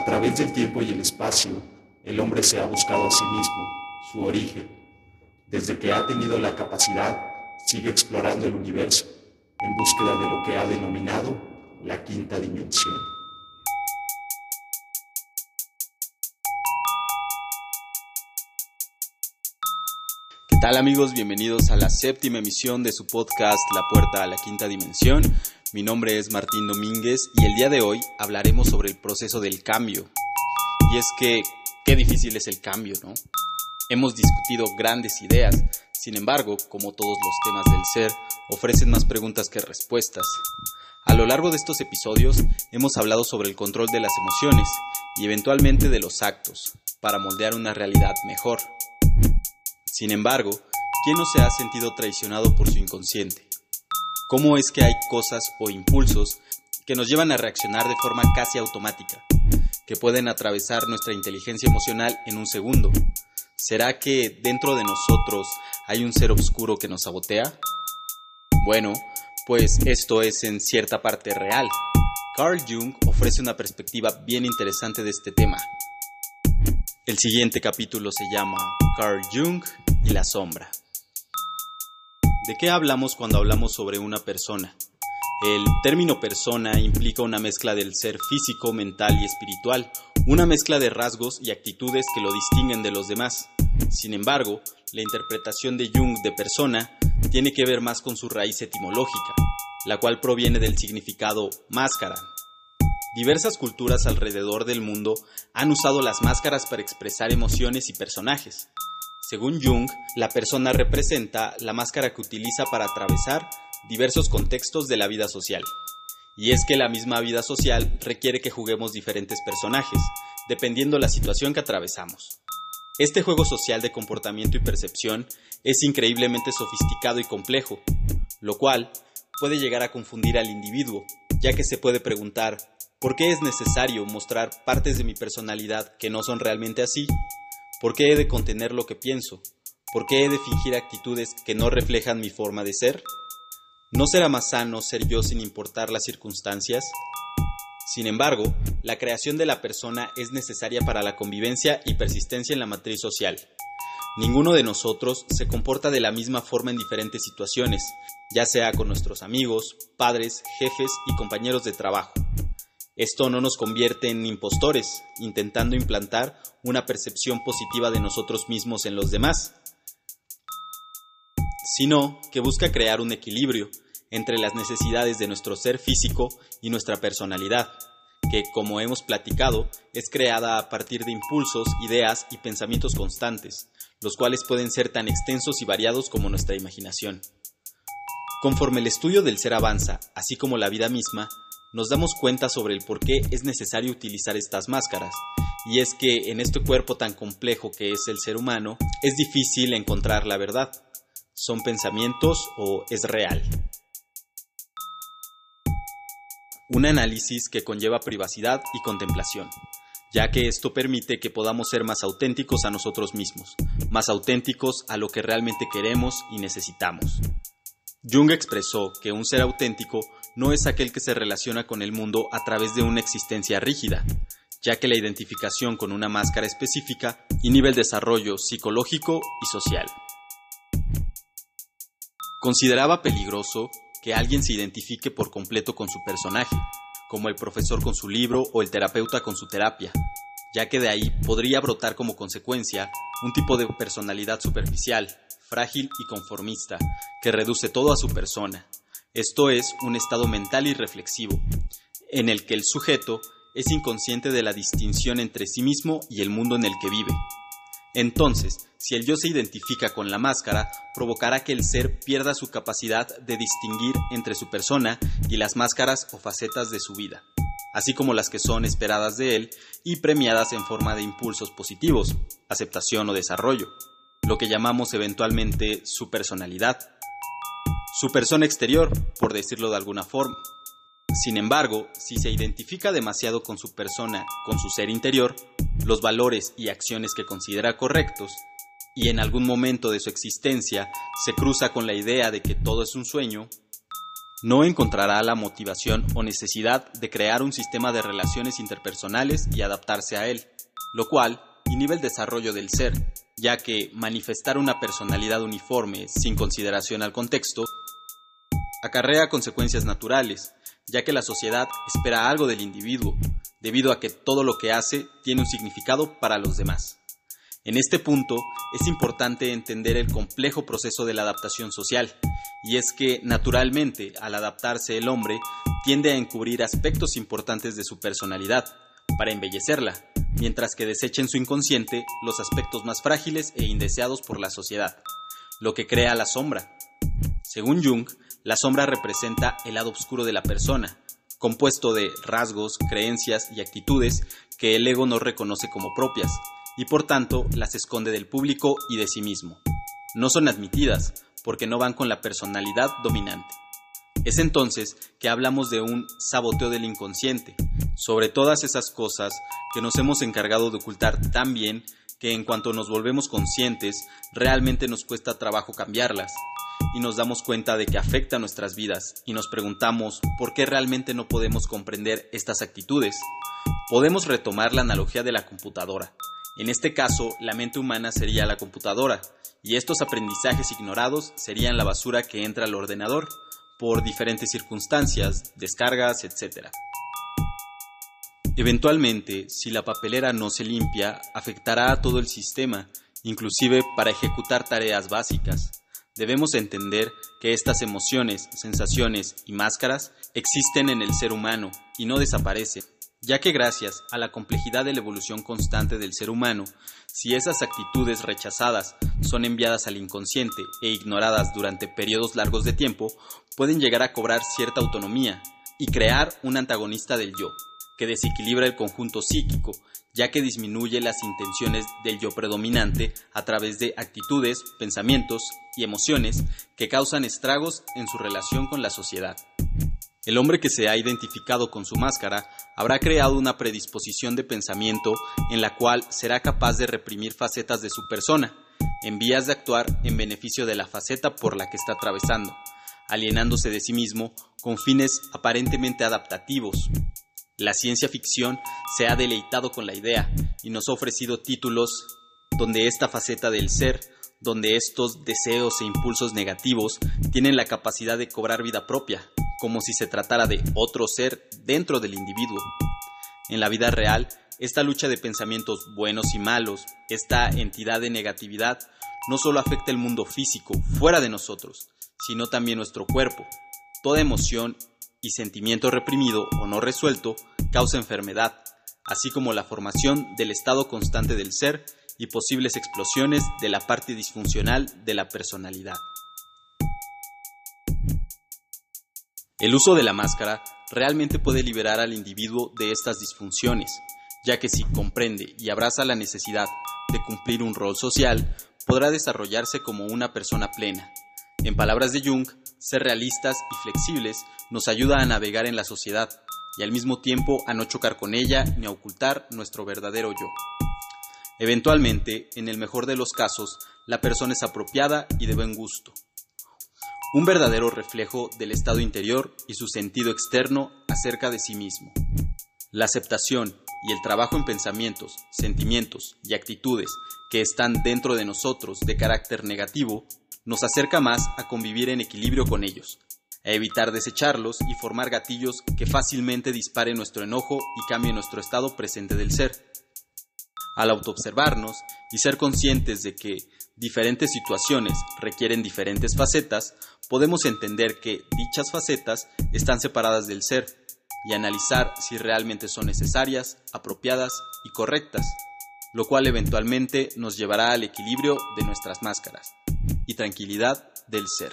A través del tiempo y el espacio, el hombre se ha buscado a sí mismo, su origen. Desde que ha tenido la capacidad, sigue explorando el universo en búsqueda de lo que ha denominado la quinta dimensión. Tal amigos? Bienvenidos a la séptima emisión de su podcast La Puerta a la Quinta Dimensión. Mi nombre es Martín Domínguez y el día de hoy hablaremos sobre el proceso del cambio. Y es que, qué difícil es el cambio, ¿no? Hemos discutido grandes ideas, sin embargo, como todos los temas del ser, ofrecen más preguntas que respuestas. A lo largo de estos episodios hemos hablado sobre el control de las emociones y eventualmente de los actos, para moldear una realidad mejor. Sin embargo, ¿quién no se ha sentido traicionado por su inconsciente? ¿Cómo es que hay cosas o impulsos que nos llevan a reaccionar de forma casi automática, que pueden atravesar nuestra inteligencia emocional en un segundo? ¿Será que dentro de nosotros hay un ser oscuro que nos sabotea? Bueno, pues esto es en cierta parte real. Carl Jung ofrece una perspectiva bien interesante de este tema. El siguiente capítulo se llama Carl Jung y la sombra. ¿De qué hablamos cuando hablamos sobre una persona? El término persona implica una mezcla del ser físico, mental y espiritual, una mezcla de rasgos y actitudes que lo distinguen de los demás. Sin embargo, la interpretación de Jung de persona tiene que ver más con su raíz etimológica, la cual proviene del significado máscara. Diversas culturas alrededor del mundo han usado las máscaras para expresar emociones y personajes. Según Jung, la persona representa la máscara que utiliza para atravesar diversos contextos de la vida social. Y es que la misma vida social requiere que juguemos diferentes personajes, dependiendo la situación que atravesamos. Este juego social de comportamiento y percepción es increíblemente sofisticado y complejo, lo cual puede llegar a confundir al individuo, ya que se puede preguntar, ¿por qué es necesario mostrar partes de mi personalidad que no son realmente así? ¿Por qué he de contener lo que pienso? ¿Por qué he de fingir actitudes que no reflejan mi forma de ser? ¿No será más sano ser yo sin importar las circunstancias? Sin embargo, la creación de la persona es necesaria para la convivencia y persistencia en la matriz social. Ninguno de nosotros se comporta de la misma forma en diferentes situaciones, ya sea con nuestros amigos, padres, jefes y compañeros de trabajo. Esto no nos convierte en impostores, intentando implantar una percepción positiva de nosotros mismos en los demás, sino que busca crear un equilibrio entre las necesidades de nuestro ser físico y nuestra personalidad, que, como hemos platicado, es creada a partir de impulsos, ideas y pensamientos constantes, los cuales pueden ser tan extensos y variados como nuestra imaginación. Conforme el estudio del ser avanza, así como la vida misma, nos damos cuenta sobre el por qué es necesario utilizar estas máscaras, y es que en este cuerpo tan complejo que es el ser humano, es difícil encontrar la verdad. ¿Son pensamientos o es real? Un análisis que conlleva privacidad y contemplación, ya que esto permite que podamos ser más auténticos a nosotros mismos, más auténticos a lo que realmente queremos y necesitamos. Jung expresó que un ser auténtico no es aquel que se relaciona con el mundo a través de una existencia rígida, ya que la identificación con una máscara específica inhibe el desarrollo psicológico y social. Consideraba peligroso que alguien se identifique por completo con su personaje, como el profesor con su libro o el terapeuta con su terapia, ya que de ahí podría brotar como consecuencia un tipo de personalidad superficial, frágil y conformista, que reduce todo a su persona. Esto es un estado mental y reflexivo, en el que el sujeto es inconsciente de la distinción entre sí mismo y el mundo en el que vive. Entonces, si el yo se identifica con la máscara, provocará que el ser pierda su capacidad de distinguir entre su persona y las máscaras o facetas de su vida, así como las que son esperadas de él y premiadas en forma de impulsos positivos, aceptación o desarrollo, lo que llamamos eventualmente su personalidad. Su persona exterior, por decirlo de alguna forma. Sin embargo, si se identifica demasiado con su persona, con su ser interior, los valores y acciones que considera correctos, y en algún momento de su existencia se cruza con la idea de que todo es un sueño, no encontrará la motivación o necesidad de crear un sistema de relaciones interpersonales y adaptarse a él, lo cual inhibe el desarrollo del ser, ya que manifestar una personalidad uniforme sin consideración al contexto acarrea consecuencias naturales, ya que la sociedad espera algo del individuo, debido a que todo lo que hace tiene un significado para los demás. En este punto es importante entender el complejo proceso de la adaptación social, y es que naturalmente al adaptarse el hombre tiende a encubrir aspectos importantes de su personalidad, para embellecerla, mientras que desecha en su inconsciente los aspectos más frágiles e indeseados por la sociedad, lo que crea la sombra. Según Jung, la sombra representa el lado oscuro de la persona, compuesto de rasgos, creencias y actitudes que el ego no reconoce como propias, y por tanto las esconde del público y de sí mismo. No son admitidas porque no van con la personalidad dominante. Es entonces que hablamos de un saboteo del inconsciente, sobre todas esas cosas que nos hemos encargado de ocultar tan bien que en cuanto nos volvemos conscientes, realmente nos cuesta trabajo cambiarlas, y nos damos cuenta de que afecta nuestras vidas y nos preguntamos por qué realmente no podemos comprender estas actitudes. Podemos retomar la analogía de la computadora. En este caso, la mente humana sería la computadora y estos aprendizajes ignorados serían la basura que entra al ordenador por diferentes circunstancias, descargas, etc. Eventualmente, si la papelera no se limpia, afectará a todo el sistema, inclusive para ejecutar tareas básicas. Debemos entender que estas emociones, sensaciones y máscaras existen en el ser humano y no desaparecen, ya que gracias a la complejidad de la evolución constante del ser humano, si esas actitudes rechazadas son enviadas al inconsciente e ignoradas durante periodos largos de tiempo, pueden llegar a cobrar cierta autonomía y crear un antagonista del yo, que desequilibra el conjunto psíquico ya que disminuye las intenciones del yo predominante a través de actitudes, pensamientos y emociones que causan estragos en su relación con la sociedad. El hombre que se ha identificado con su máscara habrá creado una predisposición de pensamiento en la cual será capaz de reprimir facetas de su persona, en vías de actuar en beneficio de la faceta por la que está atravesando, alienándose de sí mismo con fines aparentemente adaptativos, la ciencia ficción se ha deleitado con la idea y nos ha ofrecido títulos donde esta faceta del ser, donde estos deseos e impulsos negativos tienen la capacidad de cobrar vida propia, como si se tratara de otro ser dentro del individuo. En la vida real, esta lucha de pensamientos buenos y malos, esta entidad de negatividad, no solo afecta el mundo físico, fuera de nosotros, sino también nuestro cuerpo. Toda emoción y sentimiento reprimido o no resuelto causa enfermedad, así como la formación del estado constante del ser y posibles explosiones de la parte disfuncional de la personalidad. El uso de la máscara realmente puede liberar al individuo de estas disfunciones, ya que si comprende y abraza la necesidad de cumplir un rol social, podrá desarrollarse como una persona plena. En palabras de Jung, ser realistas y flexibles nos ayuda a navegar en la sociedad y al mismo tiempo a no chocar con ella ni a ocultar nuestro verdadero yo. Eventualmente, en el mejor de los casos, la persona es apropiada y de buen gusto. Un verdadero reflejo del estado interior y su sentido externo acerca de sí mismo. La aceptación y el trabajo en pensamientos, sentimientos y actitudes que están dentro de nosotros de carácter negativo nos acerca más a convivir en equilibrio con ellos, a evitar desecharlos y formar gatillos que fácilmente disparen nuestro enojo y cambien nuestro estado presente del ser. Al autoobservarnos y ser conscientes de que diferentes situaciones requieren diferentes facetas, podemos entender que dichas facetas están separadas del ser y analizar si realmente son necesarias, apropiadas y correctas, lo cual eventualmente nos llevará al equilibrio de nuestras máscaras y tranquilidad del ser.